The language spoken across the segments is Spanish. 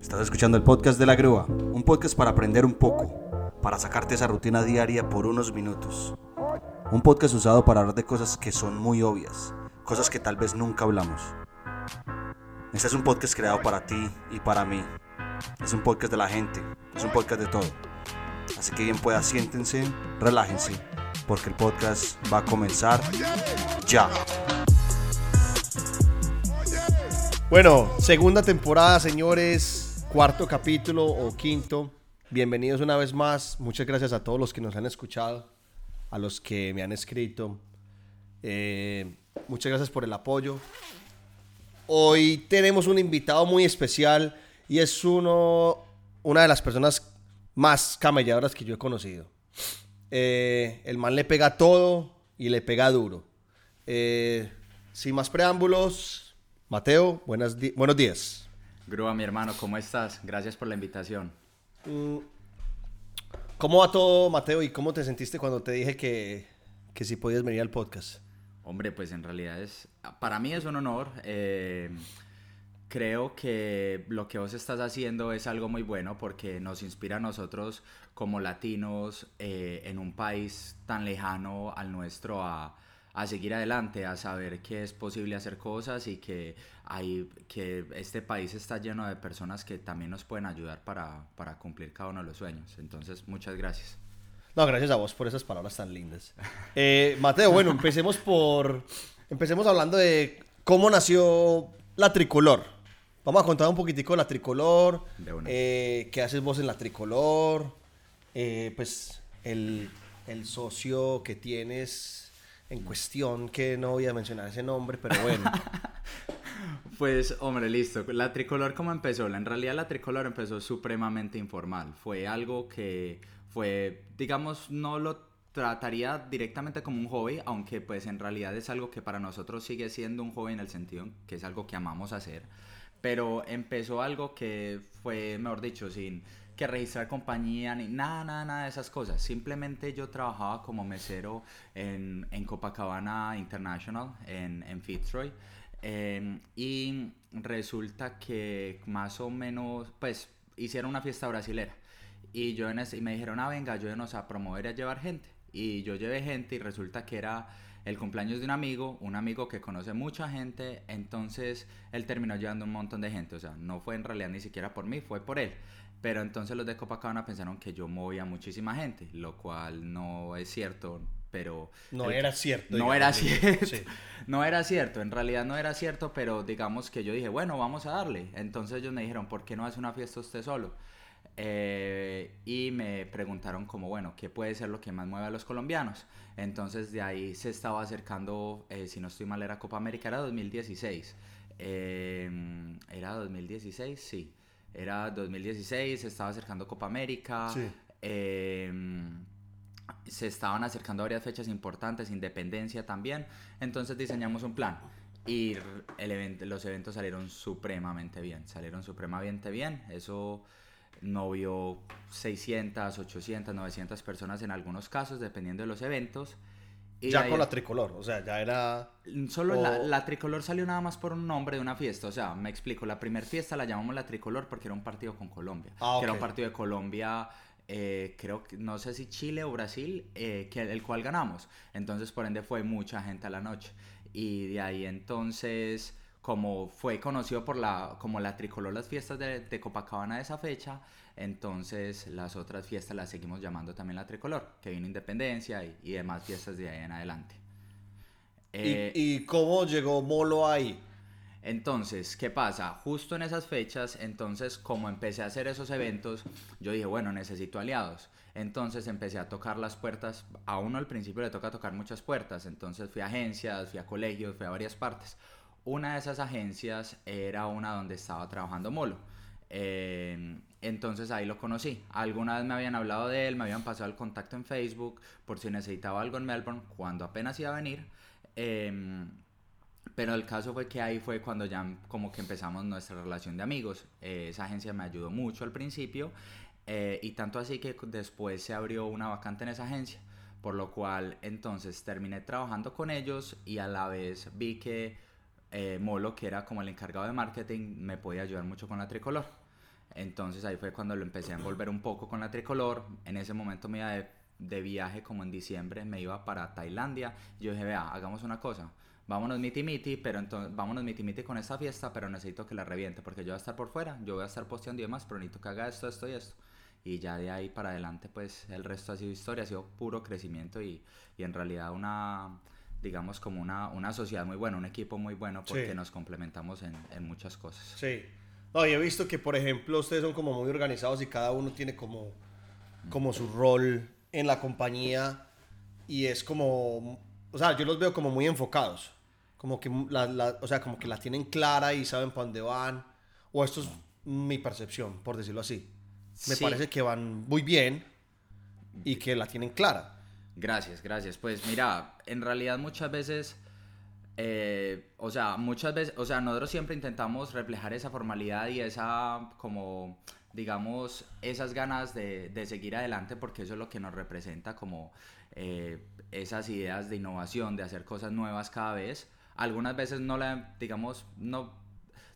Estás escuchando el podcast de la grúa, un podcast para aprender un poco, para sacarte esa rutina diaria por unos minutos. Un podcast usado para hablar de cosas que son muy obvias, cosas que tal vez nunca hablamos. Este es un podcast creado para ti y para mí. Es un podcast de la gente, es un podcast de todo. Así que bien pueda, siéntense, relájense, porque el podcast va a comenzar ya. Bueno, segunda temporada, señores, cuarto capítulo o quinto. Bienvenidos una vez más. Muchas gracias a todos los que nos han escuchado, a los que me han escrito. Eh, muchas gracias por el apoyo. Hoy tenemos un invitado muy especial y es uno, una de las personas más camelladoras que yo he conocido. Eh, el man le pega todo y le pega duro. Eh, sin más preámbulos, Mateo, buenas buenos días. Grúa, mi hermano, ¿cómo estás? Gracias por la invitación. Mm, ¿Cómo va todo, Mateo? ¿Y cómo te sentiste cuando te dije que, que si podías venir al podcast? Hombre, pues en realidad es, para mí es un honor. Eh, creo que lo que vos estás haciendo es algo muy bueno porque nos inspira a nosotros como latinos eh, en un país tan lejano al nuestro a a seguir adelante, a saber que es posible hacer cosas y que, hay, que este país está lleno de personas que también nos pueden ayudar para, para cumplir cada uno de los sueños. Entonces, muchas gracias. No, gracias a vos por esas palabras tan lindas. Eh, Mateo, bueno, empecemos por... Empecemos hablando de cómo nació la tricolor. Vamos a contar un poquitico de la tricolor. Eh, ¿Qué haces vos en la tricolor? Eh, pues el, el socio que tienes en cuestión, que no voy a mencionar ese nombre, pero bueno. pues, hombre, listo. La tricolor, ¿cómo empezó? En realidad la tricolor empezó supremamente informal. Fue algo que fue, digamos, no lo trataría directamente como un hobby, aunque pues en realidad es algo que para nosotros sigue siendo un hobby en el sentido que es algo que amamos hacer. Pero empezó algo que fue, mejor dicho, sin que registrar compañía, ni nada, nada, nada de esas cosas. Simplemente yo trabajaba como mesero en, en Copacabana International, en, en Fitzroy. Em, y resulta que más o menos, pues, hicieron una fiesta brasilera. Y, yo en ese, y me dijeron, ah, venga, ayúdenos a promover y a llevar gente. Y yo llevé gente y resulta que era el cumpleaños de un amigo, un amigo que conoce mucha gente, entonces él terminó llevando un montón de gente, o sea, no fue en realidad ni siquiera por mí, fue por él. Pero entonces los de Copacabana pensaron que yo movía muchísima gente, lo cual no es cierto, pero... No era cierto. No era cierto. No era cierto, en realidad no era cierto, pero digamos que yo dije, bueno, vamos a darle. Entonces ellos me dijeron, ¿por qué no hace una fiesta usted solo? Eh, y me preguntaron como, bueno, ¿qué puede ser lo que más mueve a los colombianos? Entonces de ahí se estaba acercando, eh, si no estoy mal, era Copa América, era 2016. Eh, ¿Era 2016? Sí. Era 2016, se estaba acercando Copa América. Em, se estaban acercando varias fechas importantes, Independencia también. Entonces diseñamos un plan. Y el evento, los eventos salieron supremamente bien. Salieron supremamente bien. Eso no vio 600, 800, 900 personas en algunos casos, dependiendo de los eventos ya con la tricolor, o sea, ya era... Solo la, tricolor salió nada más por un nombre de una fiesta, o sea, me explico, la primera fiesta la llamamos la tricolor porque era un partido con Colombia, ah, que era un partido de Colombia, eh, creo que, no sé si Chile o Brasil, eh, que, el cual ganamos, entonces por ende fue mucha gente a la noche, y de ahí entonces, como fue conocido por la, como la tricolor las fiestas de, de Copacabana de esa fecha, entonces las otras fiestas las seguimos llamando también la tricolor, que vino Independencia y, demás fiestas de ahí en adelante. ¿Y, eh, ¿Y, cómo llegó Molo ahí? Entonces, ¿qué pasa? Justo en esas fechas, entonces como empecé a hacer esos eventos, yo dije, bueno, necesito aliados. Entonces empecé a tocar las puertas, a uno al principio le toca tocar muchas puertas, entonces fui a agencias, fui a colegios, fui a varias partes. Una de esas agencias era una donde estaba trabajando Molo. Eh, entonces ahí lo conocí. Alguna vez me habían hablado de él, me habían pasado el contacto en Facebook por si necesitaba algo en Melbourne cuando apenas iba a venir. Em, pero el caso fue que ahí fue cuando ya como que empezamos nuestra relación de amigos. Eh, esa agencia me ayudó mucho al principio eh, y tanto así que después se abrió una vacante en esa agencia. Por lo cual entonces terminé trabajando con ellos y a la vez vi que eh, Molo, que era como el encargado de marketing, me podía ayudar mucho con la tricolor. Entonces ahí fue cuando lo empecé a envolver un poco con la tricolor. En ese momento me iba de, de viaje como en diciembre, me iba para Tailandia. Yo dije, vea, hagamos una cosa. Vámonos miti miti, pero entonces vámonos miti miti con esta fiesta, pero necesito que la reviente porque yo voy a estar por fuera, yo voy a estar posteando y demás, pero necesito que haga esto, esto y esto. Y ya de ahí para adelante, pues el resto ha sido historia, ha sido puro crecimiento y, y en realidad una, digamos, como una, una sociedad muy buena, un equipo muy bueno porque Sí. nos complementamos en, en muchas cosas. Sí. No, yo he visto que, por ejemplo, ustedes son como muy organizados y cada uno tiene como, como su rol en la compañía y es como, o sea, yo los veo como muy enfocados, como que la, la- o sea, como que la tienen clara y saben para dónde van, o esto es mi percepción, por decirlo así. Me Sí. parece que van muy bien y que la tienen clara. Gracias, gracias. Pues mira, en realidad muchas veces, eh, o sea, muchas veces, o sea, nosotros siempre intentamos reflejar esa formalidad y esa, como, digamos, esas ganas de, de seguir adelante porque eso es lo que nos representa como eh, esas ideas de innovación, de hacer cosas nuevas cada vez. Algunas veces no la, digamos, no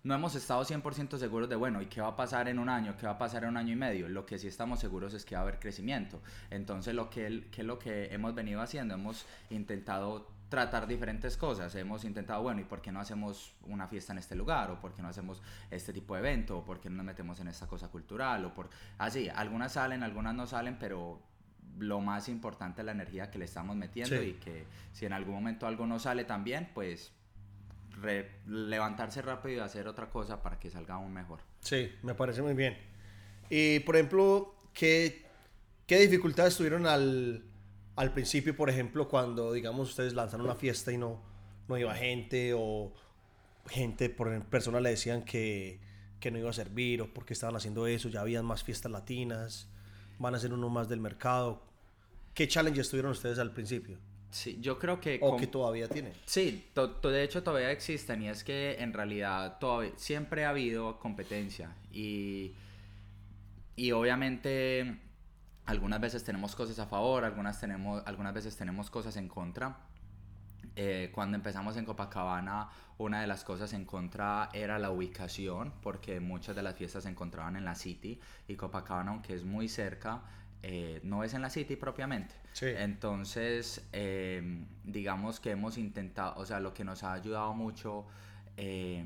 no hemos estado 100% seguros de, bueno, ¿y qué va a pasar en un año? ¿Qué va a pasar en un año y medio? Lo que sí estamos seguros es que va a haber crecimiento. Entonces, lo que, ¿qué es lo que hemos venido haciendo? Hemos intentado tratar diferentes cosas. Hemos intentado, bueno, ¿y por qué no hacemos una fiesta en este lugar? ¿O por qué no hacemos este tipo de evento? ¿O por qué no nos metemos en esta cosa cultural? O por... Así, algunas salen, algunas no salen, pero lo más importante es la energía que le estamos metiendo Sí. y que si en algún momento algo no sale tan bien, pues re- levantarse rápido y hacer otra cosa para que salga aún mejor. Sí, me parece muy bien. Y, por ejemplo, ¿qué, qué dificultades tuvieron al, al principio, por ejemplo, cuando, digamos, ustedes lanzaron una fiesta y no, no iba gente o gente, por personas le decían que, que no iba a servir o porque estaban haciendo eso, ya habían más fiestas latinas, van a ser uno más del mercado. ¿Qué challenges tuvieron ustedes al principio? Sí, yo creo que... O con- que todavía tienen. Sí, to- to- de hecho todavía existen y es que en realidad todavía, siempre ha habido competencia y, y obviamente algunas veces tenemos cosas a favor, algunas, tenemos, algunas veces tenemos cosas en contra. Eh, cuando empezamos en Copacabana, una de las cosas en contra era la ubicación, porque muchas de las fiestas se encontraban en la City y Copacabana, aunque es muy cerca, eh, no es en la City propiamente. Sí. Entonces, eh, digamos que hemos intentado, o sea, lo que nos ha ayudado mucho eh,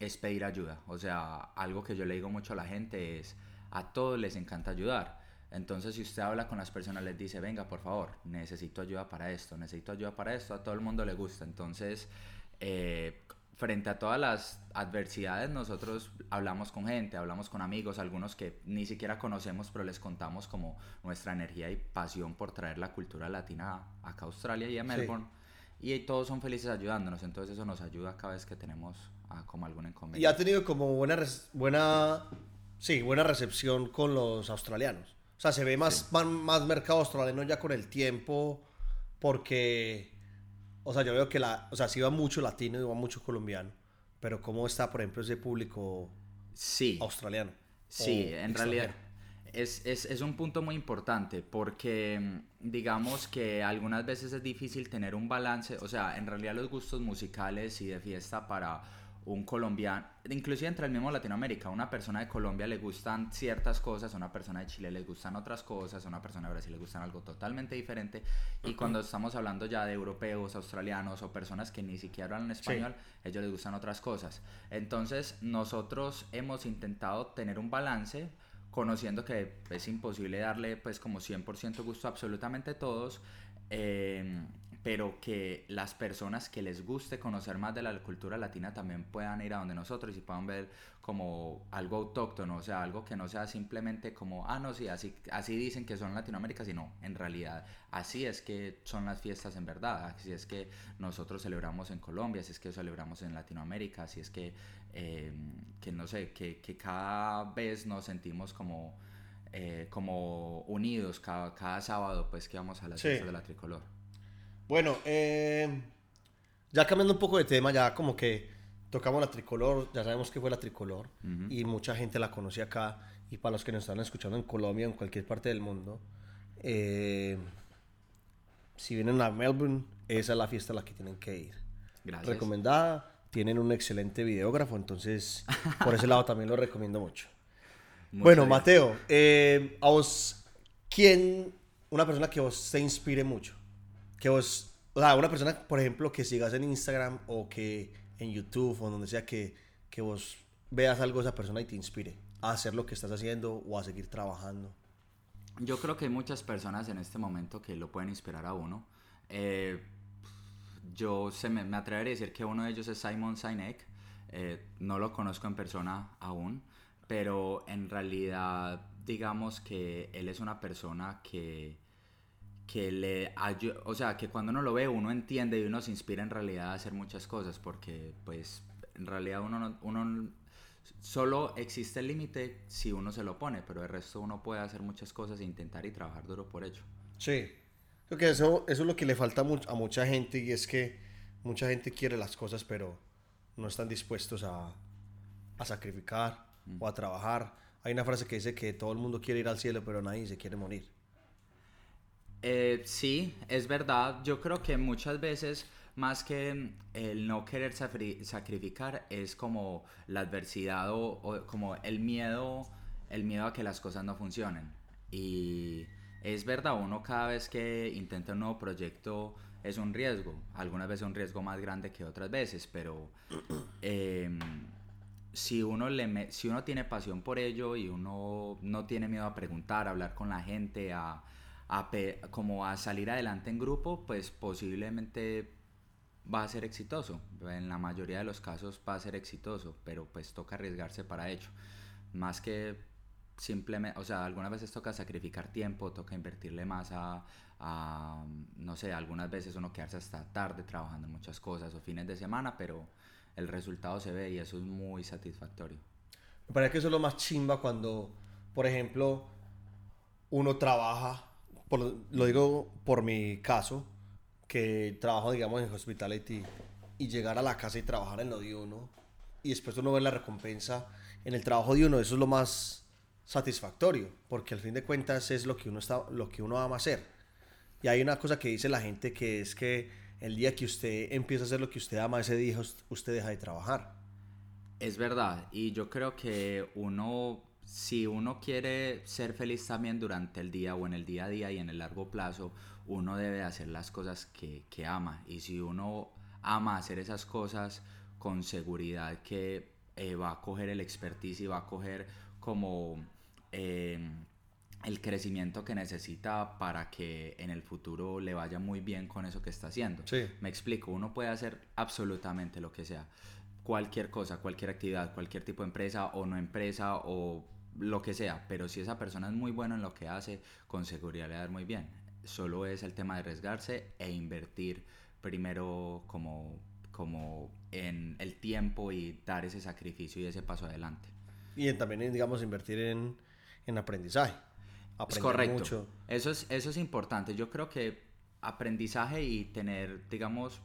es pedir ayuda. O sea, algo que yo le digo mucho a la gente es, a todos les encanta ayudar. Entonces, si usted habla con las personas, les dice, venga, por favor, necesito ayuda para esto, necesito ayuda para esto, a todo el mundo le gusta. Entonces, eh, frente a todas las adversidades, nosotros hablamos con gente, hablamos con amigos, algunos que ni siquiera conocemos, pero les contamos como nuestra energía y pasión por traer la cultura latina acá a Australia y a Melbourne. Y todos son felices ayudándonos, entonces eso nos ayuda cada vez que tenemos ah, como algún Y inconveniente. ha tenido como buena, buena, sí, buena recepción con los australianos. O sea, se ve más, más, más mercado australiano ya con el tiempo, porque, o sea, yo veo que la, o sea, sí va mucho latino y va mucho colombiano, pero ¿cómo está, por ejemplo, ese público Sí. australiano? Sí, en realidad es, es, es un punto muy importante porque mm, digamos que algunas veces es difícil tener un balance, o sea, en realidad los gustos musicales y de fiesta para un colombiano, inclusive entre el mismo Latinoamérica, a una persona de Colombia le gustan ciertas cosas, a una persona de Chile le gustan otras cosas, a una persona de Brasil le gustan algo totalmente diferente y cuando estamos hablando ya de europeos, australianos o personas que ni siquiera hablan español, ellos les gustan otras cosas. Entonces, nosotros hemos intentado tener un balance, conociendo que es imposible darle pues como 100% gusto a absolutamente todos, eh, pero que las personas que les guste conocer más de la cultura latina también puedan ir a donde nosotros y puedan ver como algo autóctono, o sea, algo que no sea simplemente como, ah, no, sí, así, así dicen que son Latinoamérica, sino en realidad así es que son las fiestas en verdad, así es que nosotros celebramos en Colombia, así es que celebramos en Latinoamérica, así es que, eh, que no sé, que, que cada vez nos sentimos como, eh, como unidos cada, cada sábado, pues que vamos a las Sí. fiestas de la tricolor. Bueno, eh, ya cambiando un poco de tema, ya como que tocamos la tricolor, ya sabemos que fue la tricolor y mucha gente la conoce acá y para los que nos están escuchando en Colombia o en cualquier parte del mundo, eh, si vienen a Melbourne, esa es la fiesta a la que tienen que ir. Gracias. Recomendada, tienen un excelente videógrafo, entonces por ese lado también lo recomiendo mucho. bueno, Mateo, eh, a vos, ¿quién, una persona que vos te inspire mucho? Que vos, o sea, una persona, por ejemplo, que sigas en Instagram o que en YouTube o donde sea que, que vos veas algo de esa persona y te inspire a hacer lo que estás haciendo o a seguir trabajando. Yo creo que hay muchas personas en este momento que lo pueden inspirar a uno. Eh, yo se me, me, atrevería a decir que uno de ellos es Simon Sinek. Eh, no lo conozco en persona aún, pero en realidad digamos que él es una persona que, que le o sea, que cuando uno lo ve uno entiende y uno se inspira en realidad a hacer muchas cosas porque pues en realidad uno, uno solo existe el límite si uno se lo pone, pero el resto uno puede hacer muchas cosas e intentar y trabajar duro por ello. Sí, creo que eso, eso es lo que le falta a mucha gente y es que mucha gente quiere las cosas pero no están dispuestos a, a sacrificar o a trabajar. Hay una frase que dice que todo el mundo quiere ir al cielo, pero nadie se quiere morir. Eh, sí, es verdad. Yo creo que muchas veces, más que el no querer sacrificar, es como la adversidad o, como el miedo, el miedo a que las cosas no funcionen. Y es verdad, uno cada vez que intenta un nuevo proyecto es un riesgo. Algunas veces un riesgo más grande que otras veces, pero em, si uno, le si uno tiene pasión por ello y uno no tiene miedo a preguntar, a hablar con la gente, a, como a salir adelante en grupo, pues posiblemente va a ser exitoso. En la mayoría de los casos va a ser exitoso, pero pues toca arriesgarse para ello. Más que simplemente, o sea, algunas veces toca sacrificar tiempo, toca invertirle más a, a, no sé, algunas veces uno quedarse hasta tarde trabajando en muchas cosas o fines de semana, pero el resultado se ve y eso es muy satisfactorio. Me parece que eso es lo más chimba cuando, por ejemplo, uno trabaja, lo digo por mi caso, que trabajo, digamos, en hospitality y llegar a la casa y trabajar en lo de uno y después uno ve la recompensa en el trabajo de uno, eso es lo más satisfactorio, porque al fin de cuentas es lo que uno está lo que uno ama hacer. Y hay una cosa que dice la gente que es que el día que usted empieza a hacer lo que usted ama, ese día usted deja de trabajar. Es verdad, y yo creo que uno, si uno quiere ser feliz también durante el día o en el día a día y en el largo plazo, uno debe hacer las cosas que, que ama. Y si uno ama hacer esas cosas con seguridad que eh, va a coger el expertise y va a coger como... Eh, el crecimiento que necesita para que en el futuro le vaya muy bien con eso que está haciendo. Me explico, uno puede hacer absolutamente lo que sea, cualquier cosa, cualquier actividad, cualquier tipo de empresa o no empresa o lo que sea, pero si esa persona es muy buena en lo que hace, con seguridad le va a dar muy bien. Solo es el tema de arriesgarse e invertir primero como, como en el tiempo y dar ese sacrificio y ese paso adelante. Y también, digamos, invertir en, en aprendizaje es correcto. Eso es, eso es importante. Yo creo que aprendizaje y tener, digamos,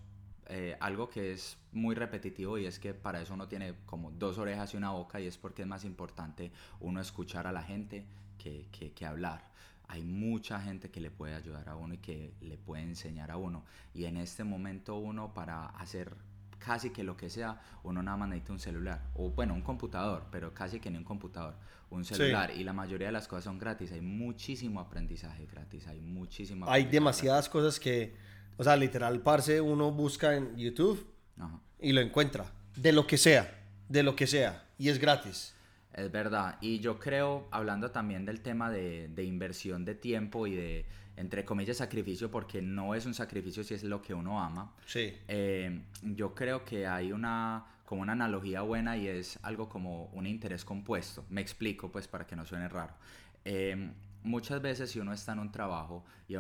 eh, algo que es muy repetitivo y es que para eso uno tiene como dos orejas y una boca y es porque es más importante uno escuchar a la gente que, que, que hablar. Hay mucha gente que le puede ayudar a uno y que le puede enseñar a uno. Y en este momento uno para hacer casi que lo que sea, uno nada más necesita un celular, o bueno, un computador, pero casi que ni un computador, un celular, y la mayoría de las cosas son gratis, hay muchísimo aprendizaje gratis, hay muchísimo... Hay demasiadas cosas que, o sea, literal, parce, uno busca en YouTube y lo encuentra, de lo que sea, de lo que sea, y es gratis. Es verdad, y yo creo, hablando también del tema de, de inversión de tiempo y de entre comillas, sacrificio, porque no es un sacrificio si es lo que uno ama. Sí. Eh, yo creo que hay una, como una analogía buena y es algo como un interés compuesto. Me explico, pues, para que no suene raro. Eh, muchas veces si uno está en un trabajo y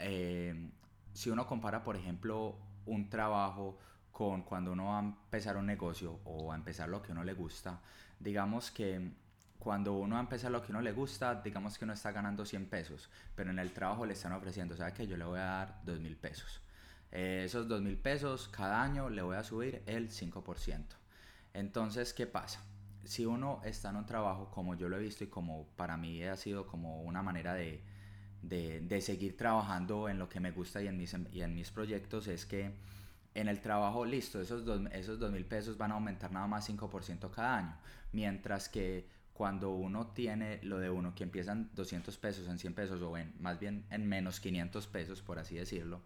eh, si uno compara, por ejemplo, un trabajo con cuando uno va a empezar un negocio o a empezar lo que uno le gusta, digamos que cuando uno empieza lo que uno le gusta, digamos que uno está ganando 100 pesos, pero en el trabajo le están ofreciendo, ¿sabe que Yo le voy a dar 2 mil pesos. Eh, esos 2 mil pesos cada año le voy a subir el 5%. Entonces, ¿qué pasa? Si uno está en un trabajo como yo lo he visto y como para mí ha sido como una manera de, de, seguir trabajando en lo que me gusta y en mis, y en mis proyectos, es que en el trabajo, listo, esos 2 esos dos mil pesos van a aumentar nada más 5% cada año, mientras que cuando uno tiene lo de uno que empiezan 200 pesos en 100 pesos o en más bien en menos 500 pesos por así decirlo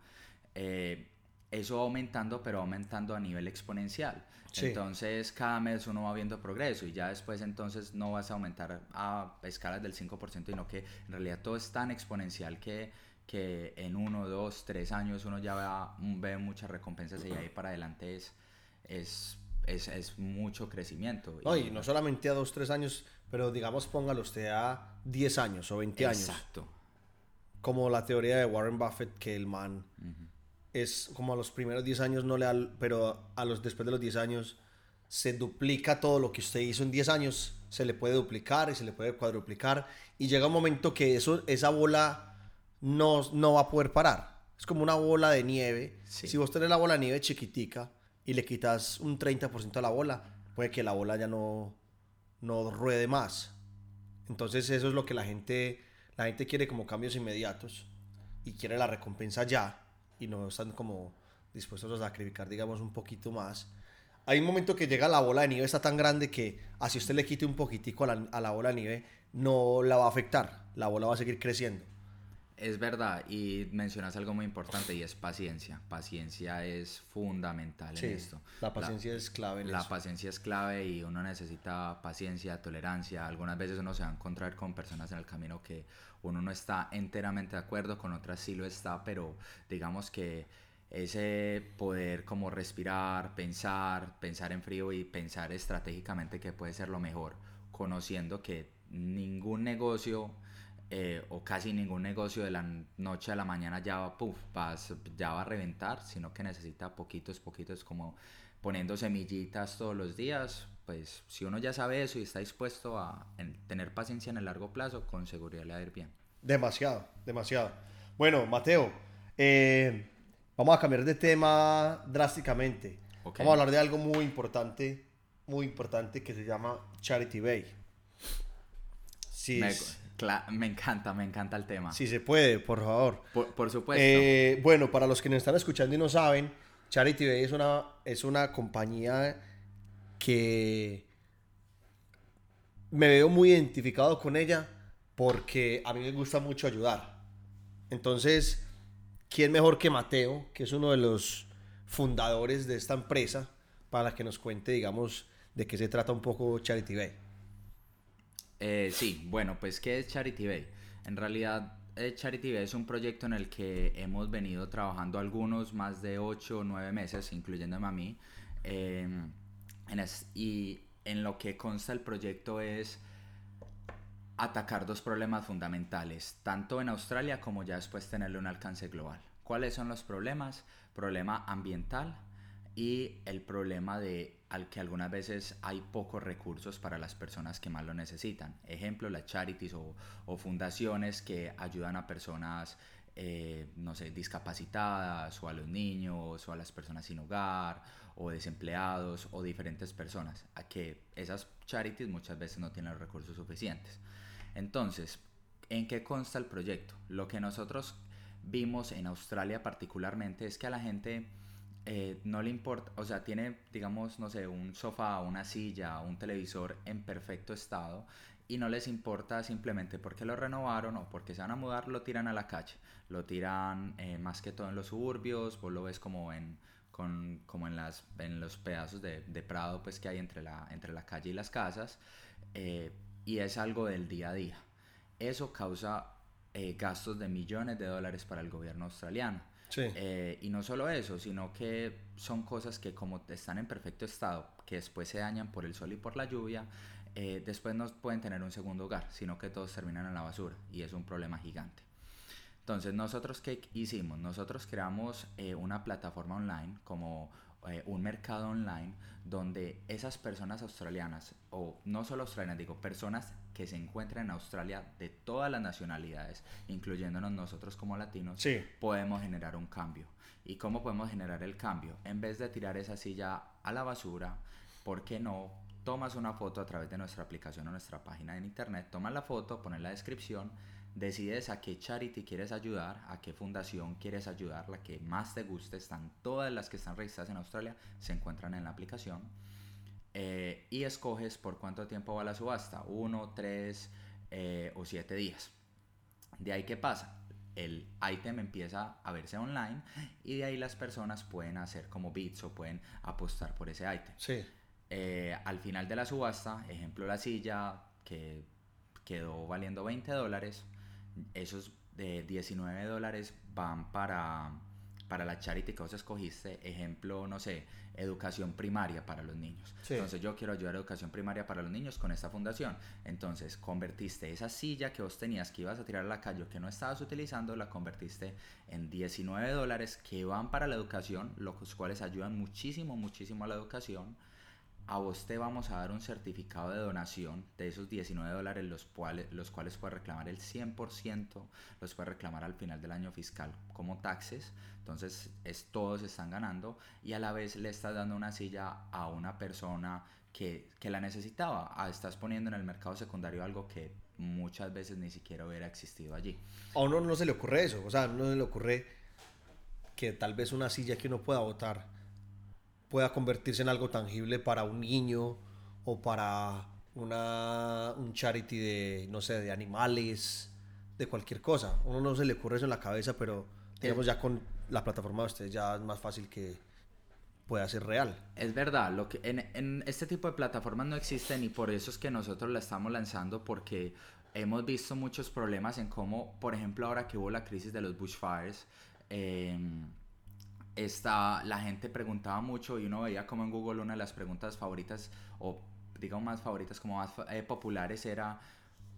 eh, eso va aumentando pero aumentando a nivel exponencial entonces cada mes uno va viendo progreso y ya después entonces no vas a aumentar a escalas del 5% sino que en realidad todo es tan exponencial que que en uno, dos, tres años uno ya ve, muchas recompensas y ahí para adelante es, es, es, es mucho crecimiento. y no solamente a dos, tres años, pero digamos póngalo usted a 10 años o 20 años. Exacto. Como la teoría de Warren Buffett, que el man es como a los primeros 10 años no le da, pero a los después de los 10 años se duplica todo lo que usted hizo en 10 años, se le puede duplicar y se le puede cuadruplicar y llega un momento que eso, esa bola no, no va a poder parar. Es como una bola de nieve. Si vos tenés la bola de nieve chiquitica y le quitas un 30% a la bola, puede que la bola ya no, no ruede más. Entonces eso es lo que la gente, la gente quiere como cambios inmediatos y quiere la recompensa ya y no están como dispuestos a sacrificar, digamos, un poquito más. Hay un momento que llega la bola de nieve, está tan grande que así usted le quite un poquitico a la, a la bola de nieve, no la va a afectar. La bola va a seguir creciendo. Es verdad, y mencionas algo muy importante y es paciencia. Paciencia es fundamental en esto. La paciencia es clave. En la paciencia es clave y uno necesita paciencia, tolerancia. Algunas veces uno se va a encontrar con personas en el camino que uno no está enteramente de acuerdo, con otras sí lo está, pero digamos que ese poder como respirar, pensar, pensar en frío y pensar estratégicamente que puede ser lo mejor, conociendo que ningún negocio eh, o casi ningún negocio de la noche a la mañana ya va, puff, ya va a reventar, sino que necesita poquitos, poquitos, como poniendo semillitas todos los días. Pues si uno ya sabe eso y está dispuesto a tener paciencia en el largo plazo, con seguridad le va a ir bien. Demasiado, demasiado. Bueno, Mateo, eh, vamos a cambiar de tema drásticamente. Vamos a hablar de algo muy importante, muy importante que se llama Charity Bay. Sí, me encanta, me encanta el tema. Si se puede, por favor. Por, supuesto. Eh, bueno, para los que nos están escuchando y no saben, Charity Bay es una, es una compañía que me veo muy identificado con ella porque a mí me gusta mucho ayudar. Entonces, ¿quién mejor que Mateo, que es uno de los fundadores de esta empresa, para que nos cuente, digamos, de qué se trata un poco Charity Bay? Eh, sí, bueno, pues ¿qué es Charity Bay? En realidad, eh, Charity Bay es un proyecto en el que hemos venido trabajando algunos más de 8 o 9 meses, incluyéndome a mí. Em, y en lo que consta el proyecto es atacar dos problemas fundamentales, tanto en Australia como ya después tenerle un alcance global. ¿Cuáles son los problemas? Problema ambiental y el problema de al que algunas veces hay pocos recursos para las personas que más lo necesitan. Ejemplo, las charities o, fundaciones que ayudan a personas, eh, no sé, discapacitadas o a los niños o a las personas sin hogar o desempleados o diferentes personas, a que esas charities muchas veces no tienen los recursos suficientes. Entonces, ¿en qué consta el proyecto? Lo que nosotros vimos en Australia particularmente es que a la gente eh, no le importa, o sea, tiene, digamos, no sé, un sofá, una silla, un televisor en perfecto estado y no les importa simplemente porque lo renovaron o porque se van a mudar, lo tiran a la calle. Lo tiran eh, más que todo en los suburbios, vos lo ves como en, con, como en, las, en los pedazos de, de, prado pues, que hay entre la, entre la calle y las casas eh, y es algo del día a día. Eso causa gastos de millones de dólares para el gobierno australiano. Eh, y no solo eso, sino que son cosas que como están en perfecto estado, que después se dañan por el sol y por la lluvia, eh, después no pueden tener un segundo hogar, sino que todos terminan en la basura y es un problema gigante. Entonces, nosotros qué hicimos? Nosotros creamos eh, una plataforma online como un mercado online donde esas personas australianas, o no solo australianas, digo, personas que se encuentran en Australia de todas las nacionalidades, incluyéndonos nosotros como latinos, podemos generar un cambio. ¿Y cómo podemos generar el cambio? En vez de tirar esa silla a la basura, ¿por qué no tomas una foto a través de nuestra aplicación o nuestra página en internet, tomas la foto, pones la descripción, decides a qué charity quieres ayudar, a qué fundación quieres ayudar, la que más te guste, están todas las que están registradas en Australia, se encuentran en la aplicación eh, y escoges por cuánto tiempo va la subasta, uno, tres eh, o siete días. De ahí, ¿qué pasa? El item empieza a verse online y de ahí las personas pueden hacer como bits o pueden apostar por ese item. Sí. Eh, al final de la subasta, ejemplo la silla que quedó valiendo 20 dólares, esos de 19 dólares van para, para la charity que vos escogiste, ejemplo, no sé, educación primaria para los niños. Sí. Entonces yo quiero ayudar a educación primaria para los niños con esta fundación. Entonces convertiste esa silla que vos tenías que ibas a tirar a la calle o que no estabas utilizando, la convertiste en 19 dólares que van para la educación, los cuales ayudan muchísimo, muchísimo a la educación a vos te vamos a dar un certificado de donación de esos 19 dólares, los cuales, los cuales puedes reclamar el 100%, los puedes reclamar al final del año fiscal como taxes. Entonces, es, todos están ganando y a la vez le estás dando una silla a una persona que, que la necesitaba. Ah, estás poniendo en el mercado secundario algo que muchas veces ni siquiera hubiera existido allí. A uno no se le ocurre eso, o sea, no se le ocurre que tal vez una silla que uno pueda votar pueda convertirse en algo tangible para un niño o para una, un charity de, no sé, de animales, de cualquier cosa. A uno no se le ocurre eso en la cabeza, pero digamos ya con la plataforma de ustedes ya es más fácil que pueda ser real. Es verdad, lo que en, en este tipo de plataformas no existen y por eso es que nosotros la estamos lanzando porque hemos visto muchos problemas en cómo, por ejemplo, ahora que hubo la crisis de los bushfires, eh, esta, la gente preguntaba mucho y uno veía como en Google una de las preguntas favoritas o digamos más favoritas como más eh, populares era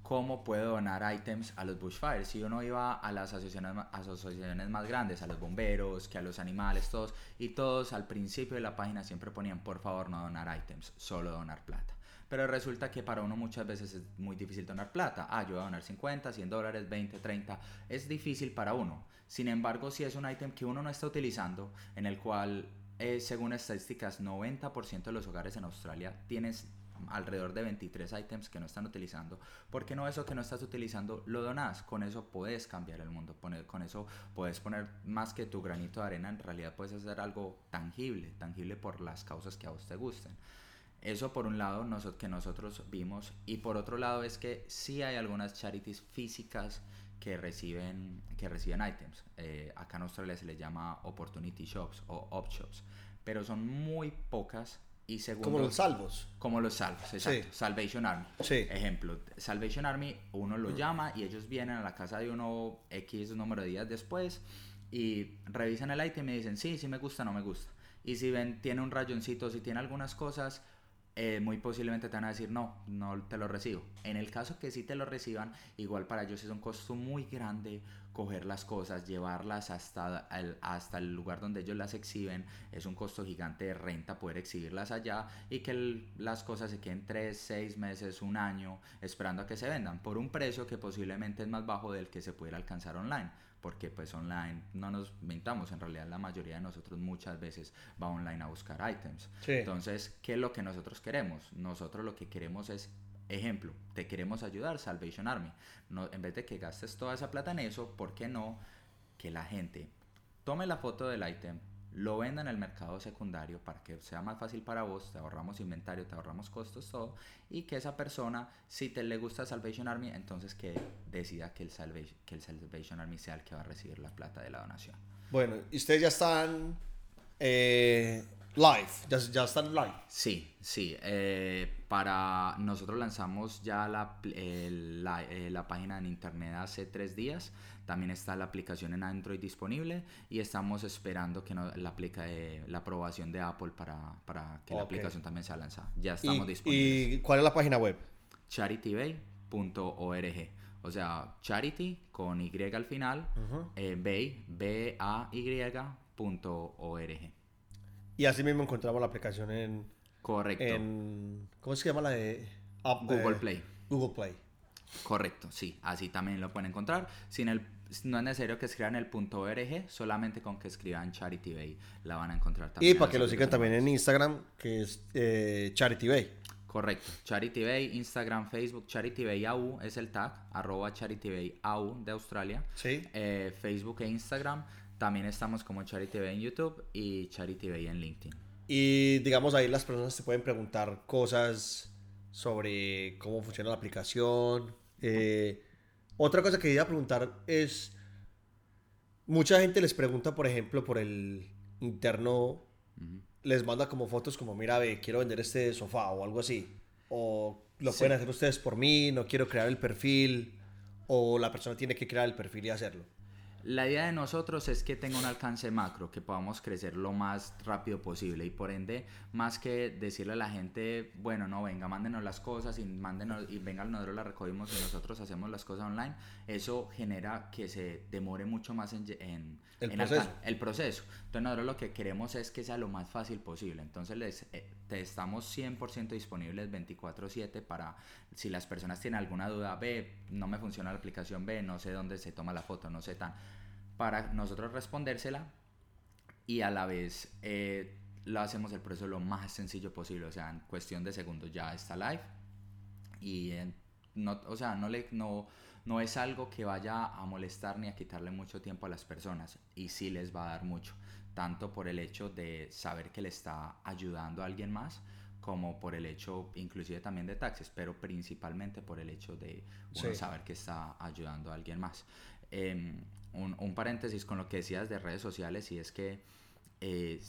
cómo puedo donar items a los bushfires. Si uno iba a las asociaciones, asociaciones más grandes, a los bomberos, que a los animales, todos, y todos al principio de la página siempre ponían por favor no donar items, solo donar plata. Pero resulta que para uno muchas veces es muy difícil donar plata. Ah, yo voy a donar 50, 100 dólares, 20, 30. Es difícil para uno. Sin embargo, si es un item que uno no está utilizando, en el cual, eh, según estadísticas, 90% de los hogares en Australia tienes alrededor de 23 items que no están utilizando. ¿Por qué no eso que no estás utilizando lo donas? Con eso puedes cambiar el mundo. Con eso puedes poner más que tu granito de arena. En realidad puedes hacer algo tangible, tangible por las causas que a vos te gusten. Eso por un lado que nosotros vimos y por otro lado es que sí hay algunas charities físicas que reciben, que reciben items. Eh, acá en Australia se les llama opportunity shops o op shops, pero son muy pocas y segundo Como los salvos. como los salvos, exacto. Sí. Salvation Army. Sí. Ejemplo, Salvation Army, uno lo llama y ellos vienen a la casa de uno X número de días después y revisan el item y dicen, sí, sí me gusta, no me gusta. Y si ven, tiene un rayoncito, si tiene algunas cosas, eh, muy posiblemente te van a decir, no, no te lo recibo. En el caso que sí te lo reciban, igual para ellos es un costo muy grande coger las cosas, llevarlas hasta el, hasta el lugar donde ellos las exhiben. Es un costo gigante de renta poder exhibirlas allá y que las cosas se queden 3, 6 meses, un año esperando a que se vendan por un precio que posiblemente es más bajo del que se pudiera alcanzar online. Porque pues online, no nos mintamos, en realidad la mayoría de nosotros muchas veces va online a buscar items. Sí. Entonces, ¿qué es lo que nosotros queremos? Nosotros lo que queremos es, ejemplo, te queremos ayudar, Salvation Army. No, en vez de que gastes toda esa plata en eso, ¿por qué no que la gente tome la foto del item, lo venda en el mercado secundario para que sea más fácil para vos, te ahorramos inventario, te ahorramos costos, todo, y que esa persona, si te le gusta Salvation Army, entonces que decida que el, Salvation, que el Salvation Army sea el que va a recibir la plata de la donación. Bueno, y ustedes ya están eh, live, ya, ya están live. Sí, sí. eh, para nosotros lanzamos ya la, la, eh, la página en internet hace tres días. También está la aplicación en Android disponible y estamos esperando que no- la, aplica, eh, la aprobación de Apple para, para que la aplicación también sea lanzada. Ya estamos Y, disponibles. ¿Y cuál es la página web? CharityBay.org. O sea, charity con Y al final, eh, Bay, B-A-Y.org. Y así mismo encontramos la aplicación en, Correcto. en ¿cómo se llama la de App- Google eh, Play. Google Play. Correcto, sí, así también lo pueden encontrar. Sin el, no es necesario que escriban el punto .org, solamente con que escriban Charity Bay la van a encontrar Y también. para en que lo sigan también en. Instagram, que es eh, Charity Bay. Correcto, Charity Bay, Instagram, Facebook, Charity Bay AU es el tag, arroba Charity Bay AU de Australia. Sí. Eh, Facebook e Instagram, también estamos como Charity Bay en YouTube y Charity Bay en LinkedIn. Y digamos ahí las personas te pueden preguntar cosas sobre cómo funciona la aplicación. Eh, otra cosa que iba a preguntar es, mucha gente les pregunta, por ejemplo, por el interno, les manda como fotos como, mira, ve, quiero vender este sofá o algo así. O lo pueden hacer ustedes por mí, no quiero crear el perfil. O la persona tiene que crear el perfil y hacerlo. La idea de nosotros es que tenga un alcance macro, que podamos crecer lo más rápido posible y por ende, más que decirle a la gente, bueno, no, venga, mándenos las cosas y, mándenos, y venga, nosotros las recogimos y nosotros hacemos las cosas online, eso genera que se demore mucho más en, en el, proceso. el proceso. Entonces nosotros lo que queremos es que sea lo más fácil posible. Entonces les, eh, estamos 100% disponibles 24/7 para si las personas tienen alguna duda, ve, no me funciona la aplicación, ve, no sé dónde se toma la foto, no sé tan, para nosotros respondérsela y a la vez eh, lo hacemos el proceso lo más sencillo posible, o sea, en cuestión de segundos ya está live y no, o sea, no le no no es algo que vaya a molestar ni a quitarle mucho tiempo a las personas y sí les va a dar mucho, tanto por el hecho de saber que le está ayudando a alguien más, como por el hecho inclusive también de taxes, pero principalmente por el hecho de saber que está ayudando a alguien más. Em, un, un, paréntesis con lo que decías de redes sociales y es que eh,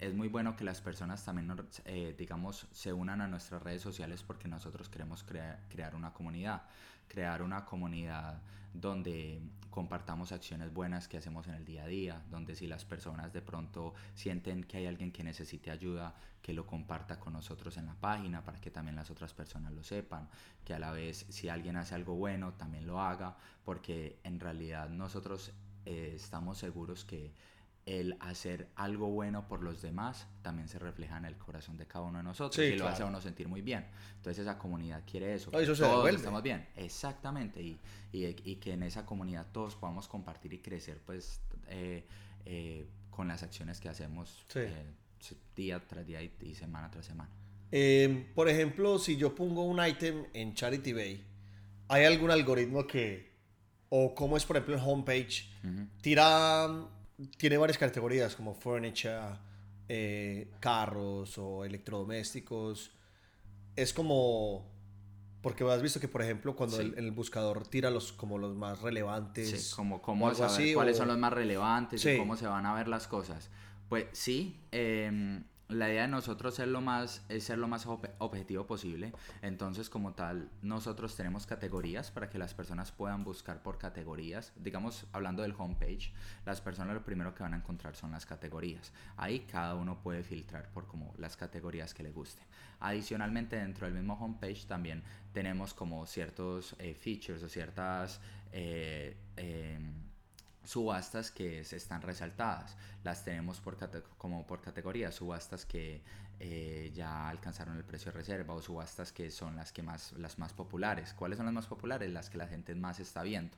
es muy bueno que las personas también, eh, digamos, se unan a nuestras redes sociales porque nosotros queremos crear una comunidad crear una comunidad donde compartamos acciones buenas que hacemos en el día a día, donde si las personas de pronto sienten que hay alguien que necesite ayuda, que lo comparta con nosotros en la página para que también las otras personas lo sepan, que a la vez si alguien hace algo bueno también lo haga, porque en realidad nosotros eh, estamos seguros que el hacer algo bueno por los demás también se refleja en el corazón de cada uno de nosotros y lo hace a uno sentir muy bien. Entonces esa comunidad quiere eso. eso todos estamos bien. Exactamente. Y, y, que en esa comunidad todos podamos compartir y crecer pues eh, eh, con las acciones que hacemos eh, día tras día y, semana tras semana. Em, por ejemplo, si yo pongo un ítem en Charity Bay, ¿hay algún algoritmo que, o cómo es por ejemplo el homepage, tira tiene varias categorías como furniture, eh, carros o electrodomésticos. Es como porque has visto que por ejemplo cuando el, el, buscador tira los como los más relevantes, sí, como cómo saber cuáles son los más relevantes y cómo se van a ver las cosas. Pues sí, eh, la idea de nosotros es, lo más, es ser lo más objetivo posible. Entonces, como tal, nosotros tenemos categorías para que las personas puedan buscar por categorías. Digamos, hablando del homepage, las personas lo primero que van a encontrar son las categorías. Ahí cada uno puede filtrar por como las categorías que le guste. Adicionalmente, dentro del mismo homepage también tenemos como ciertos eh, features o ciertas... Eh, em, subastas que están resaltadas. Las tenemos por como por categoría, subastas que eh, ya alcanzaron el precio de reserva o subastas que son las, que más, las más populares. ¿Cuáles son las más populares? Las que la gente más está viendo.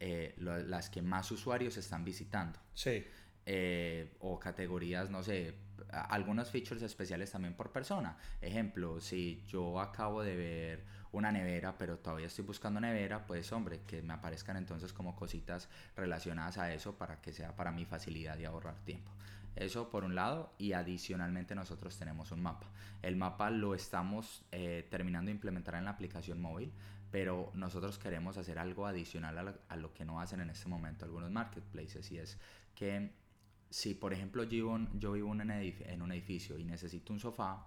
Eh, las que más usuarios están visitando. Sí. Eh, o categorías, no sé, algunos features especiales también por persona. Ejemplo, si yo acabo de ver una nevera, pero todavía estoy buscando nevera, pues hombre, que me aparezcan entonces como cositas relacionadas a eso para que sea para mi facilidad y ahorrar tiempo. Eso por un lado y adicionalmente nosotros tenemos un mapa. El mapa lo estamos eh, terminando de implementar en la aplicación móvil, pero nosotros queremos hacer algo adicional a lo, que no hacen en este momento algunos marketplaces y es que si por ejemplo yo, yo vivo en un edificio y necesito un sofá,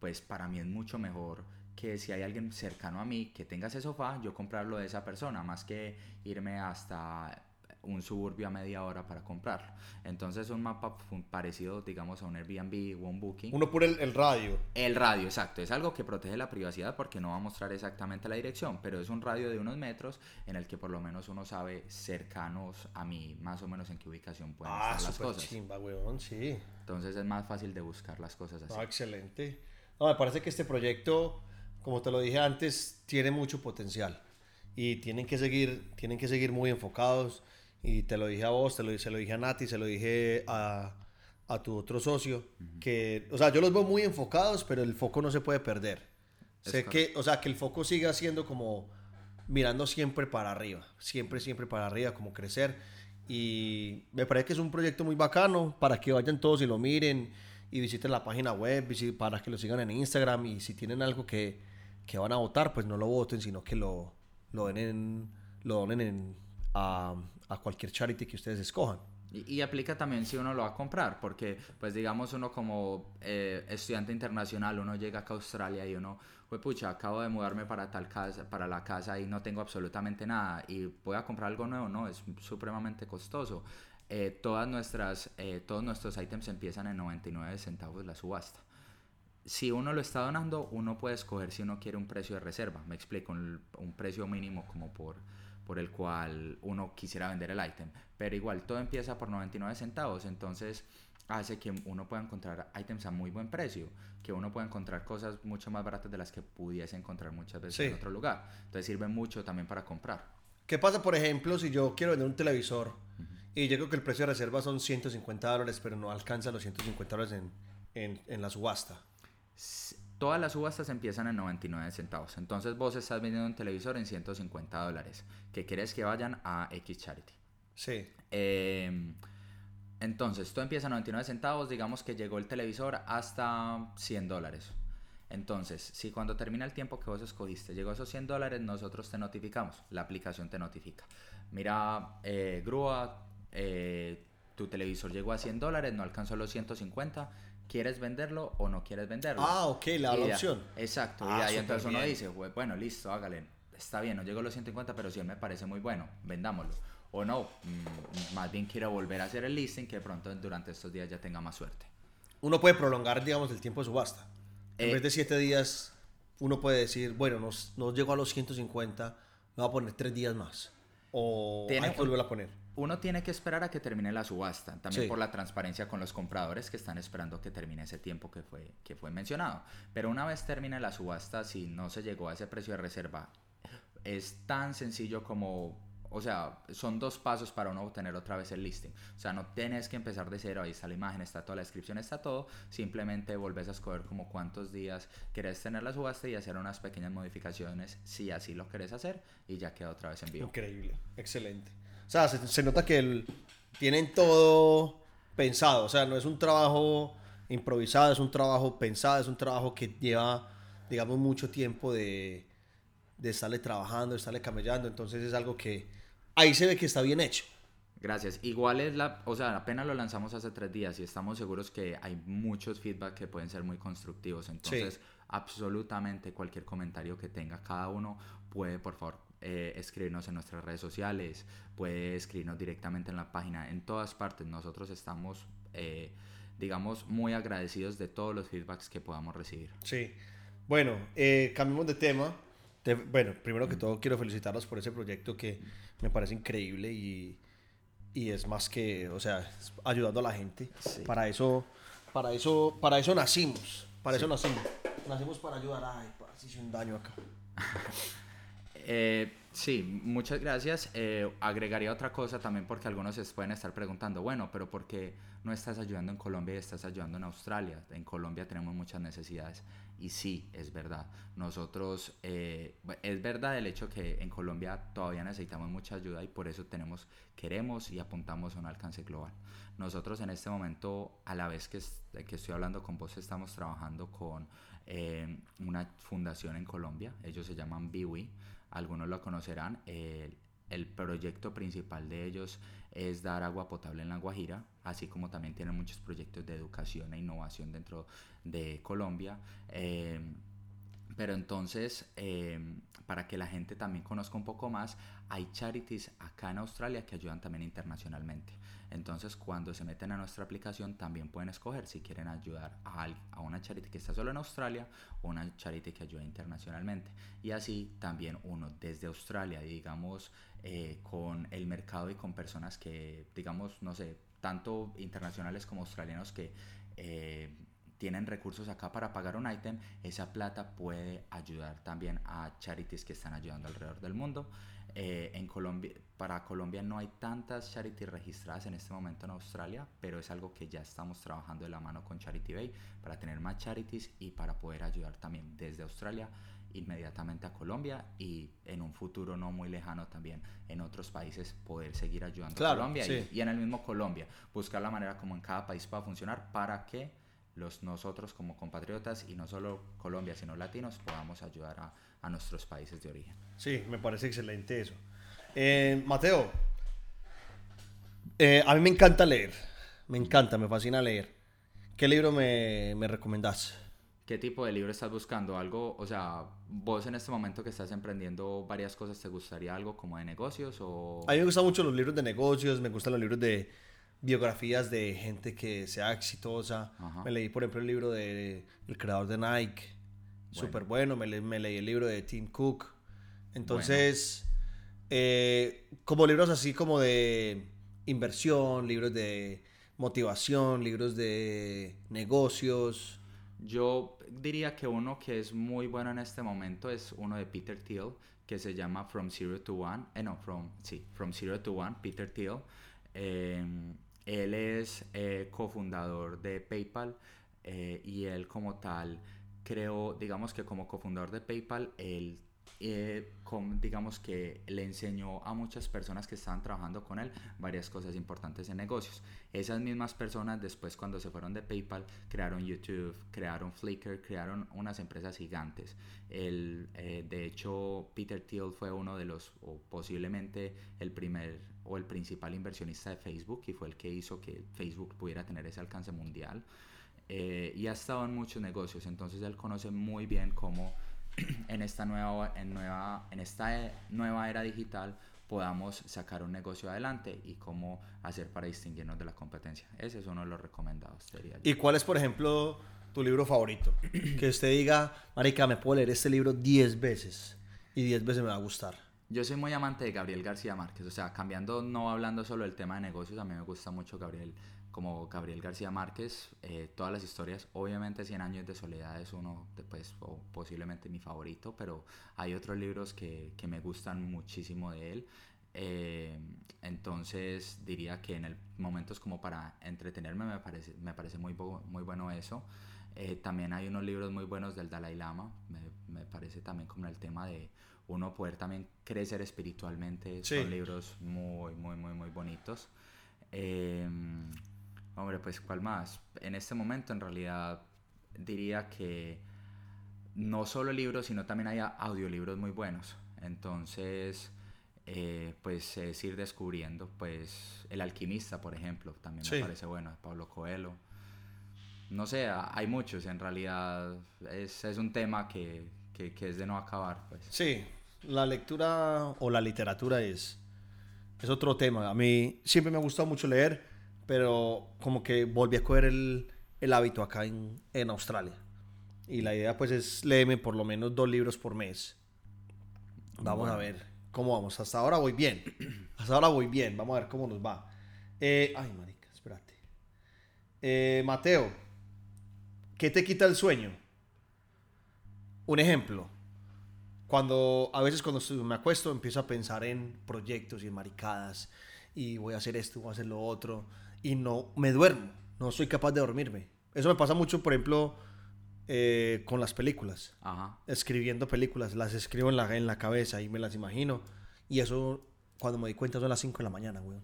pues para mí es mucho mejor que si hay alguien cercano a mí que tenga ese sofá, yo comprarlo de esa persona, más que irme hasta un suburbio a media hora para comprarlo. Entonces un mapa parecido, digamos, a un Airbnb o un Booking. Uno por el, radio. El radio, exacto. Es algo que protege la privacidad porque no va a mostrar exactamente la dirección, pero es un radio de unos metros en el que por lo menos uno sabe cercanos a mí más o menos en qué ubicación pueden ah, estar las cosas. Chimba, weón, sí. Entonces es más fácil de buscar las cosas así. Ah, excelente. No, me parece que este proyecto como te lo dije antes, tiene mucho potencial y tienen que seguir, tienen que seguir muy enfocados. Y te lo dije a vos, te lo, se lo dije a Nati, se lo dije a, a tu otro socio, que, o sea, yo los veo muy enfocados, pero el foco no se puede perder. sé que, o sea, que el foco siga siendo como mirando siempre para arriba, siempre, siempre para arriba, como crecer. Y me parece que es un proyecto muy bacano para que vayan todos y lo miren y visiten la página web para que lo sigan en Instagram y si tienen algo que, que van a votar, pues no lo voten, sino que lo, lo, den lo donen en, a, a cualquier charity que ustedes escojan. Y, aplica también si uno lo va a comprar, porque pues digamos uno como eh, estudiante internacional, uno llega acá a Australia y uno, pues pucha, acabo de mudarme para tal casa, para la casa y no tengo absolutamente nada y voy a comprar algo nuevo, no, es supremamente costoso. Eh, todas nuestras, eh, todos nuestros ítems empiezan en 99 centavos la subasta. Si uno lo está donando, uno puede escoger si uno quiere un precio de reserva, me explico, un, un precio mínimo como por por el cual uno quisiera vender el ítem. Pero igual todo empieza por 99 centavos, entonces hace que uno pueda encontrar ítems a muy buen precio, que uno pueda encontrar cosas mucho más baratas de las que pudiese encontrar muchas veces en otro lugar. Entonces sirve mucho también para comprar. ¿Qué pasa, por ejemplo, si yo quiero vender un televisor y llego que el precio de reserva son 150 dólares, pero no alcanza los 150 dólares en, en, en la subasta? Todas las subastas empiezan en 99 centavos. Entonces vos estás vendiendo un televisor en 150 dólares. Que quieres que vayan a X Charity. Sí. Em, entonces, tú empiezas a 99 centavos, digamos que llegó el televisor hasta 100 dólares. Entonces, si cuando termina el tiempo que vos escogiste llegó a esos 100 dólares, nosotros te notificamos, la aplicación te notifica. Mira, eh, grúa, eh, tu televisor llegó a 100 dólares, no alcanzó los 150, ¿quieres venderlo o no quieres venderlo? Ah, ok, la, opción. Exacto, y ah, ahí entonces uno dice, bueno, listo, hágale, está bien, no llego a los 150, pero si él me parece muy bueno, vendámoslo. O no, mm, más bien quiero volver a hacer el listing que de pronto durante estos días ya tenga más suerte. Uno puede prolongar, digamos, el tiempo de subasta. En eh, vez de 7 días, uno puede decir, bueno, no, no llego a los 150, me voy a poner 3 días más. O que volver a poner uno tiene que esperar a que termine la subasta, también por la transparencia con los compradores que están esperando que termine ese tiempo que fue, que fue mencionado. Pero una vez termine la subasta, si no se llegó a ese precio de reserva, es tan sencillo como, o sea, son dos pasos para uno obtener otra vez el listing. O sea, no tienes que empezar de cero, ahí está la imagen, está toda la descripción, está todo. Simplemente volvés a escoger como cuántos días querés tener la subasta y hacer unas pequeñas modificaciones si así lo querés hacer y ya queda otra vez en vivo. Increíble, excelente. O sea, se, nota que tienen todo pensado. O sea, no es un trabajo improvisado, es un trabajo pensado, es un trabajo que lleva, digamos, mucho tiempo de, de estarle trabajando, de estarle camellando. Entonces es algo que ahí se ve que está bien hecho. Gracias. Igual es la, o sea, apenas lo lanzamos hace tres días y estamos seguros que hay muchos feedback que pueden ser muy constructivos. Entonces, absolutamente cualquier comentario que tenga cada uno puede, por favor, eh, escribirnos en nuestras redes sociales, puede escribirnos directamente en la página, en todas partes. Nosotros estamos, eh, digamos, muy agradecidos de todos los feedbacks que podamos recibir. Sí. Bueno, eh, cambiemos de tema. Bueno, primero que todo quiero felicitarlos por ese proyecto que me parece increíble y, y es más que, o sea, ayudando a la gente. Para eso, para eso, para eso nacimos. Para eso nacimos. Nacimos para ayudar. Ay, si hice un daño acá. Eh, sí, muchas gracias. Eh, agregaría otra cosa también porque algunos se pueden estar preguntando, bueno, pero ¿por qué no estás ayudando en Colombia y estás ayudando en Australia? En Colombia tenemos muchas necesidades. Y sí, es verdad. Nosotros, eh, es verdad el hecho que en Colombia todavía necesitamos mucha ayuda y por eso tenemos, queremos y apuntamos a un alcance global. Nosotros en este momento, a la vez que, que estoy hablando con vos, estamos trabajando con una fundación en Colombia. Ellos se llaman Biwi algunos lo conocerán, el proyecto principal de ellos es dar agua potable en La Guajira, así como también tienen muchos proyectos de educación e innovación dentro de Colombia. Eh, pero entonces, eh, para que la gente también conozca un poco más, hay charities acá en Australia que ayudan también internacionalmente. Entonces, cuando se meten a nuestra aplicación, también pueden escoger si quieren ayudar a, una charity que está solo en Australia o una charity que ayuda internacionalmente. Y así también uno desde Australia, digamos, eh, con el mercado y con personas que, digamos, no sé, tanto internacionales como australianos que... Eh, tienen recursos acá para pagar un ítem, esa plata puede ayudar también a charities que están ayudando alrededor del mundo. Eh, en Colombia, para Colombia no hay tantas charities registradas en este momento en Australia, pero es algo que ya estamos trabajando de la mano con Charity Bay para tener más charities y para poder ayudar también desde Australia inmediatamente a Colombia y en un futuro no muy lejano también en otros países poder seguir ayudando a Colombia y, y, en el mismo Colombia. Buscar la manera como en cada país pueda funcionar para que los, nosotros como compatriotas y no solo Colombia, sino latinos, podamos ayudar a, a nuestros países de origen. Sí, me parece excelente eso. Eh, Mateo, eh, a mí me encanta leer, me encanta, me fascina leer. ¿Qué libro me, me recomendás? ¿Qué tipo de libro estás buscando? Algo, o sea, vos en este momento que estás emprendiendo varias cosas, ¿te gustaría algo como de negocios o...? A mí me gustan mucho los libros de negocios, me gustan los libros de biografías de gente que sea exitosa. Me leí, por ejemplo, el libro de el creador de Nike, súper bueno. Me, me, leí el libro de Tim Cook. Entonces, eh, como libros así como de inversión, libros de motivación, libros de negocios. Yo diría que uno que es muy bueno en este momento es uno de Peter Thiel, que se llama From Zero to One. Eh, no, from, sí, From Zero to One, Peter Thiel. Eh, él es eh, cofundador de PayPal eh, y él como tal creó, digamos que como cofundador de PayPal, él eh, digamos que le enseñó a muchas personas que estaban trabajando con él varias cosas importantes en negocios. Esas mismas personas después cuando se fueron de PayPal crearon YouTube, crearon Flickr, crearon unas empresas gigantes. El, eh, de hecho, Peter Thiel fue uno de los, o posiblemente el primer o el principal inversionista de Facebook y fue el que hizo que Facebook pudiera tener ese alcance mundial. Eh, y ha estado en muchos negocios, entonces él conoce muy bien cómo en esta nueva, en nueva, en esta nueva era digital podamos sacar un negocio adelante y cómo hacer para distinguirnos de la competencia. Ese es uno de los recomendados. ¿Y cuál es, por ejemplo, tu libro favorito? que usted diga, Marica, me puedo leer este libro 10 veces y 10 veces me va a gustar. Yo soy muy amante de Gabriel García Márquez, o sea, cambiando, no hablando solo del tema de negocios, a mí me gusta mucho Gabriel como Gabriel García Márquez, eh, todas las historias, obviamente 100 años de soledad es uno, después, o posiblemente mi favorito, pero hay otros libros que, que me gustan muchísimo de él. Eh, entonces diría que en el momentos como para entretenerme me parece, me parece muy, muy bueno eso. Eh, también hay unos libros muy buenos del Dalai Lama, me, me, parece también como el tema de uno poder también crecer espiritualmente, son libros muy, muy, muy, muy bonitos. Eh, Hombre, pues ¿cuál más? En este momento en realidad diría que no solo libros, sino también hay audiolibros muy buenos. Entonces, eh, pues es ir descubriendo, pues El alquimista, por ejemplo, también me parece bueno, Pablo Coelho. No sé, hay muchos, en realidad es, es un tema que, que, que, es de no acabar. Pues. Sí, la lectura o la literatura es, es otro tema. A mí siempre me ha gustado mucho leer pero como que volví a coger el, el hábito acá en, en, Australia. Y la idea pues es léeme por lo menos dos libros por mes. Vamos a ver cómo vamos. Hasta ahora voy bien. Hasta ahora voy bien. Vamos a ver cómo nos va. Eh, ay, marica, espérate. Eh, Mateo, ¿qué te quita el sueño? Un ejemplo. Cuando, a veces cuando me acuesto empiezo a pensar en proyectos y en maricadas y voy a hacer esto, voy a hacer lo otro y no me duermo, no soy capaz de dormirme. Eso me pasa mucho, por ejemplo, eh, con las películas. Escribiendo películas, las escribo en la, en la cabeza y me las imagino. Y eso, cuando me di cuenta, son las 5 de la mañana, güey.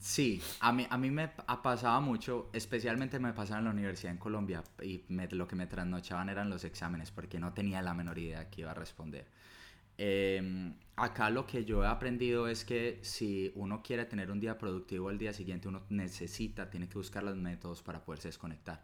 Sí, a mí, a mí me pasaba mucho, especialmente me pasaba en la universidad en Colombia y lo que me trasnochaban eran los exámenes porque no tenía la menor idea que iba a responder. Eh, acá lo que yo he aprendido es que si uno quiere tener un día productivo el día siguiente, uno necesita, tiene que buscar los métodos para poderse desconectar.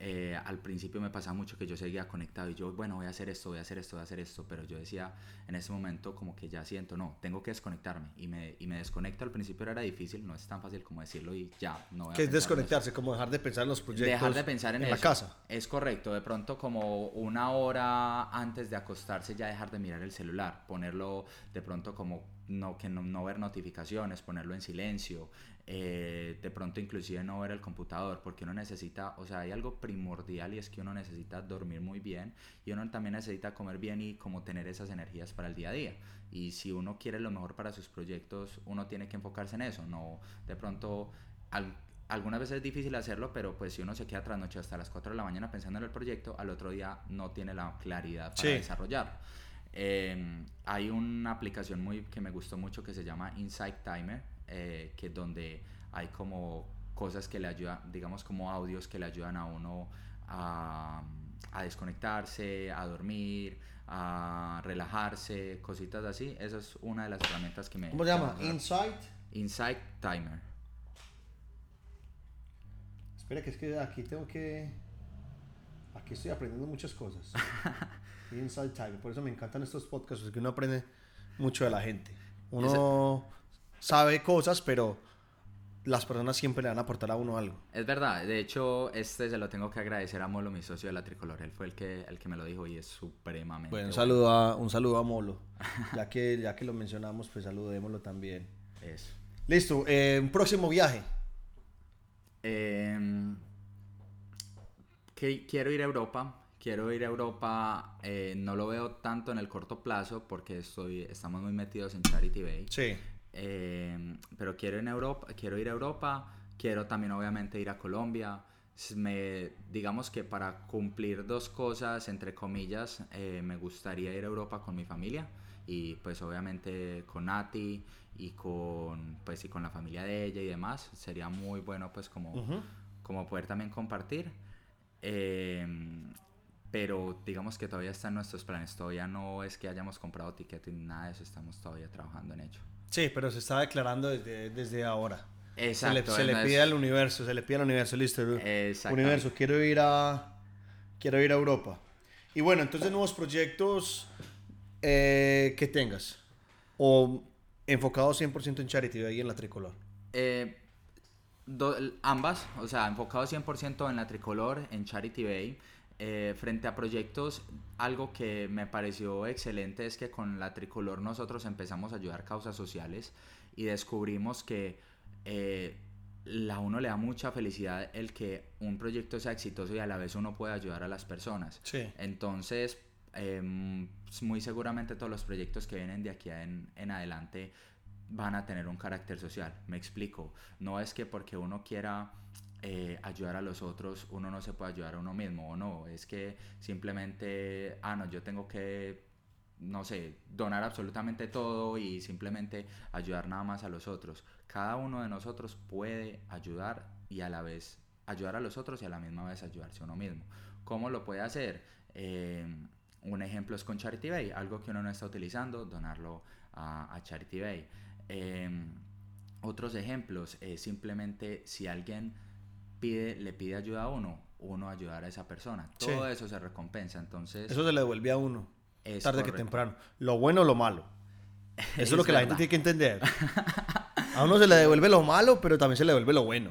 Eh, al principio me pasaba mucho que yo seguía conectado y yo, bueno, voy a hacer esto, voy a hacer esto, voy a hacer esto, pero yo decía en ese momento como que ya siento, no, tengo que desconectarme y me, y me desconecto. Al principio era difícil, no es tan fácil como decirlo y ya, no voy ¿Qué es desconectarse? Como dejar de pensar en los proyectos. Dejar de pensar en, la casa. Es correcto, de pronto como una hora antes de acostarse ya dejar de mirar el celular, ponerlo de pronto como no, que no, no ver notificaciones, ponerlo en silencio, eh, de pronto inclusive no ver el computador, porque uno necesita, o sea, hay algo primordial y es que uno necesita dormir muy bien y uno también necesita comer bien y como tener esas energías para el día a día. Y si uno quiere lo mejor para sus proyectos, uno tiene que enfocarse en eso, no de pronto... algunas veces es difícil hacerlo, pero pues si uno se queda tras noche hasta las 4 de la mañana pensando en el proyecto, al otro día no tiene la claridad para desarrollarlo. Em, hay una aplicación muy que me gustó mucho que se llama Insight Timer, eh, que donde hay como cosas que le ayudan, digamos como audios que le ayudan a uno a, a desconectarse, a dormir, a relajarse, cositas así. Esa es una de las herramientas que me... ¿Cómo se llama? Insight. Insight Timer. Espera, que es que aquí tengo que... Aquí estoy aprendiendo muchas cosas. Insight Timer. Por eso me encantan estos podcasts, porque uno aprende mucho de la gente. Uno sabe cosas, pero las personas siempre le van a aportar a uno algo. Es verdad, de hecho, este se lo tengo que agradecer a Molo, mi socio de la tricolor. Él fue el que, el que me lo dijo y es supremamente. Bueno, un saludo a, un saludo a Molo. ya, que, ya que lo mencionamos, pues saludémoslo también. Eso. Listo, eh, un próximo viaje. Em, que quiero ir a Europa. Quiero ir a Europa. eh, no lo veo tanto en el corto plazo porque estoy, estamos muy metidos en Charity Bay. Sí. Eh, pero quiero, en Europa, quiero ir a Europa, quiero también obviamente ir a Colombia. Me, digamos que para cumplir dos cosas, entre comillas, eh, me gustaría ir a Europa con mi familia y pues obviamente con Nati y con, pues, y con la familia de ella y demás. Sería muy bueno pues como, Ujú. como poder también compartir. Eh, pero digamos que todavía está en nuestros planes. Todavía no es que hayamos comprado ticket ni nada de eso. Estamos todavía trabajando en ello. Sí, pero se está declarando desde, desde ahora. Exacto. se le, se pide al universo, se le pide al universo, listo. Universo, quiero ir a quiero ir a Europa. Y bueno, entonces nuevos proyectos eh, que tengas o enfocados 100% en Charity ahí en la tricolor. Eh, do- ambas, o sea, enfocado 100% en la tricolor, en Charity Bay. Eh, frente a proyectos, algo que me pareció excelente es que con la tricolor nosotros empezamos a ayudar causas sociales y descubrimos que eh, a uno le da mucha felicidad el que un proyecto sea exitoso y a la vez uno pueda ayudar a las personas. Sí. Entonces, em, muy seguramente todos los proyectos que vienen de aquí en, en adelante van a tener un carácter social. Me explico. No es que porque uno quiera eh, ayudar a los otros, uno no se puede ayudar a uno mismo o no. Es que simplemente, ah, no, yo tengo que, no sé, donar absolutamente todo y simplemente ayudar nada más a los otros. Cada uno de nosotros puede ayudar y a la vez ayudar a los otros y a la misma vez ayudarse a uno mismo. ¿Cómo lo puede hacer? Eh, un ejemplo es con Charity Bay, algo que uno no está utilizando, donarlo a, a Charity Bay. Eh, otros ejemplos es simplemente si alguien pide, le pide ayuda a uno, uno ayudar a esa persona. Sí. Todo eso se recompensa, entonces... Eso se le devuelve a uno, tarde que temprano. Lo bueno o lo malo. Eso es, Es lo que la gente tiene que entender. A uno se le devuelve lo malo, pero también se le devuelve lo bueno.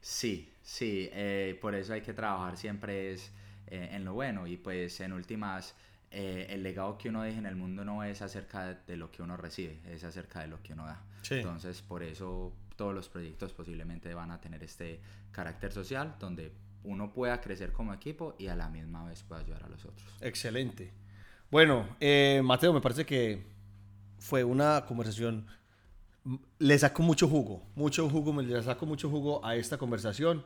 Sí, sí, eh, por eso hay que trabajar siempre es eh, en lo bueno y pues en últimas eh, el legado que uno deja en el mundo no es acerca de, de lo que uno recibe, es acerca de lo que uno da. Sí. Entonces por eso todos los proyectos posiblemente van a tener este carácter social donde uno pueda crecer como equipo y a la misma vez pueda ayudar a los otros. Excelente. Bueno, eh, Mateo, me parece que fue una conversación. m- Le saco mucho jugo, mucho jugo, le saco mucho jugo a esta conversación.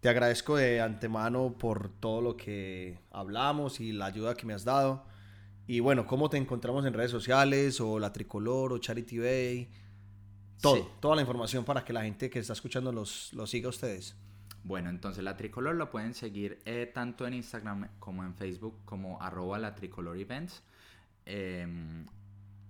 Te agradezco de antemano por todo lo que hablamos y la ayuda que me has dado. Y bueno, ¿cómo te encontramos en redes sociales o La Tricolor o Charity Bay? Todo, Sí. toda la información para que la gente que está escuchando los, los siga a ustedes. Bueno, entonces la tricolor lo pueden seguir eh, tanto en Instagram como en Facebook como arroba la tricolor events. Em,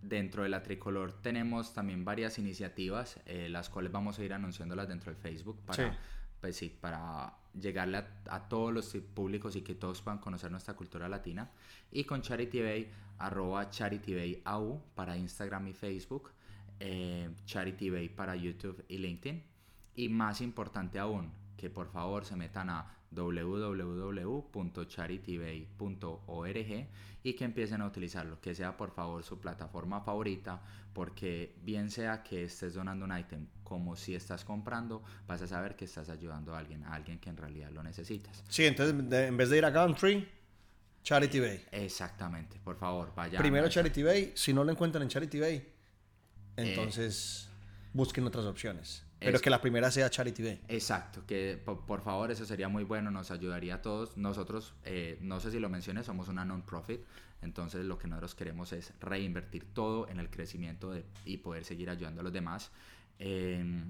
dentro de la tricolor tenemos también varias iniciativas, eh, las cuales vamos a ir anunciándolas dentro del Facebook para, Sí. pues sí, para llegarle a, a todos los públicos y que todos puedan conocer nuestra cultura latina. Y con Charity Bay, arroba Charity Bay AU para Instagram y Facebook, eh, Charity Bay para YouTube y LinkedIn. Y más importante aún, que por favor se metan a www.charitybay.org y que empiecen a utilizarlo, que sea por favor su plataforma favorita, porque bien sea que estés donando un ítem como si estás comprando, vas a saber que estás ayudando a alguien, a alguien que en realidad lo necesitas. Sí, entonces de- en vez de ir a Gumtree, Charity Bay. Exactamente, por favor, vayan. Primero Charity Bay, si no lo encuentran en Charity Bay, entonces busquen otras opciones. Pero Es- que la primera sea Charity Bay. Exacto, que po- por, favor eso sería muy bueno, nos ayudaría a todos. Nosotros, eh, no sé si lo mencioné, somos una non-profit, entonces lo que nosotros queremos es reinvertir todo en el crecimiento de- y poder seguir ayudando a los demás. Eh,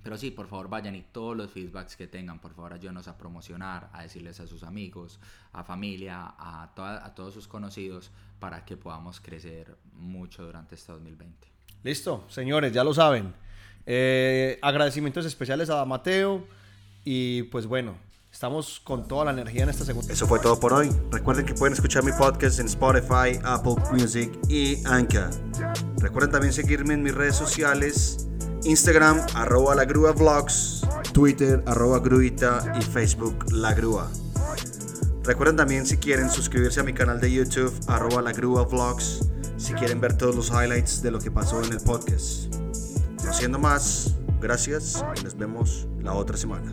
Pero sí, por favor vayan y todos los feedbacks que tengan, por favor ayúdenos a promocionar, a decirles a sus amigos, a familia, a, a todos sus conocidos, para que podamos crecer mucho durante este 2020. Listo, señores, ya lo saben. Eh, agradecimientos especiales a Mateo y pues bueno, estamos con toda la energía en esta segunda. Eso fue todo por hoy. Recuerden que pueden escuchar mi podcast en Spotify, Apple Music y Anchor. Recuerden también seguirme en mis redes sociales Instagram, arroba la grúa vlogs, Twitter, arroba gruita y Facebook, la grúa. Recuerden también si quieren suscribirse a mi canal de YouTube, arroba la grúa vlogs, si quieren ver todos los highlights de lo que pasó en el podcast. No siendo más, gracias y nos vemos la otra semana.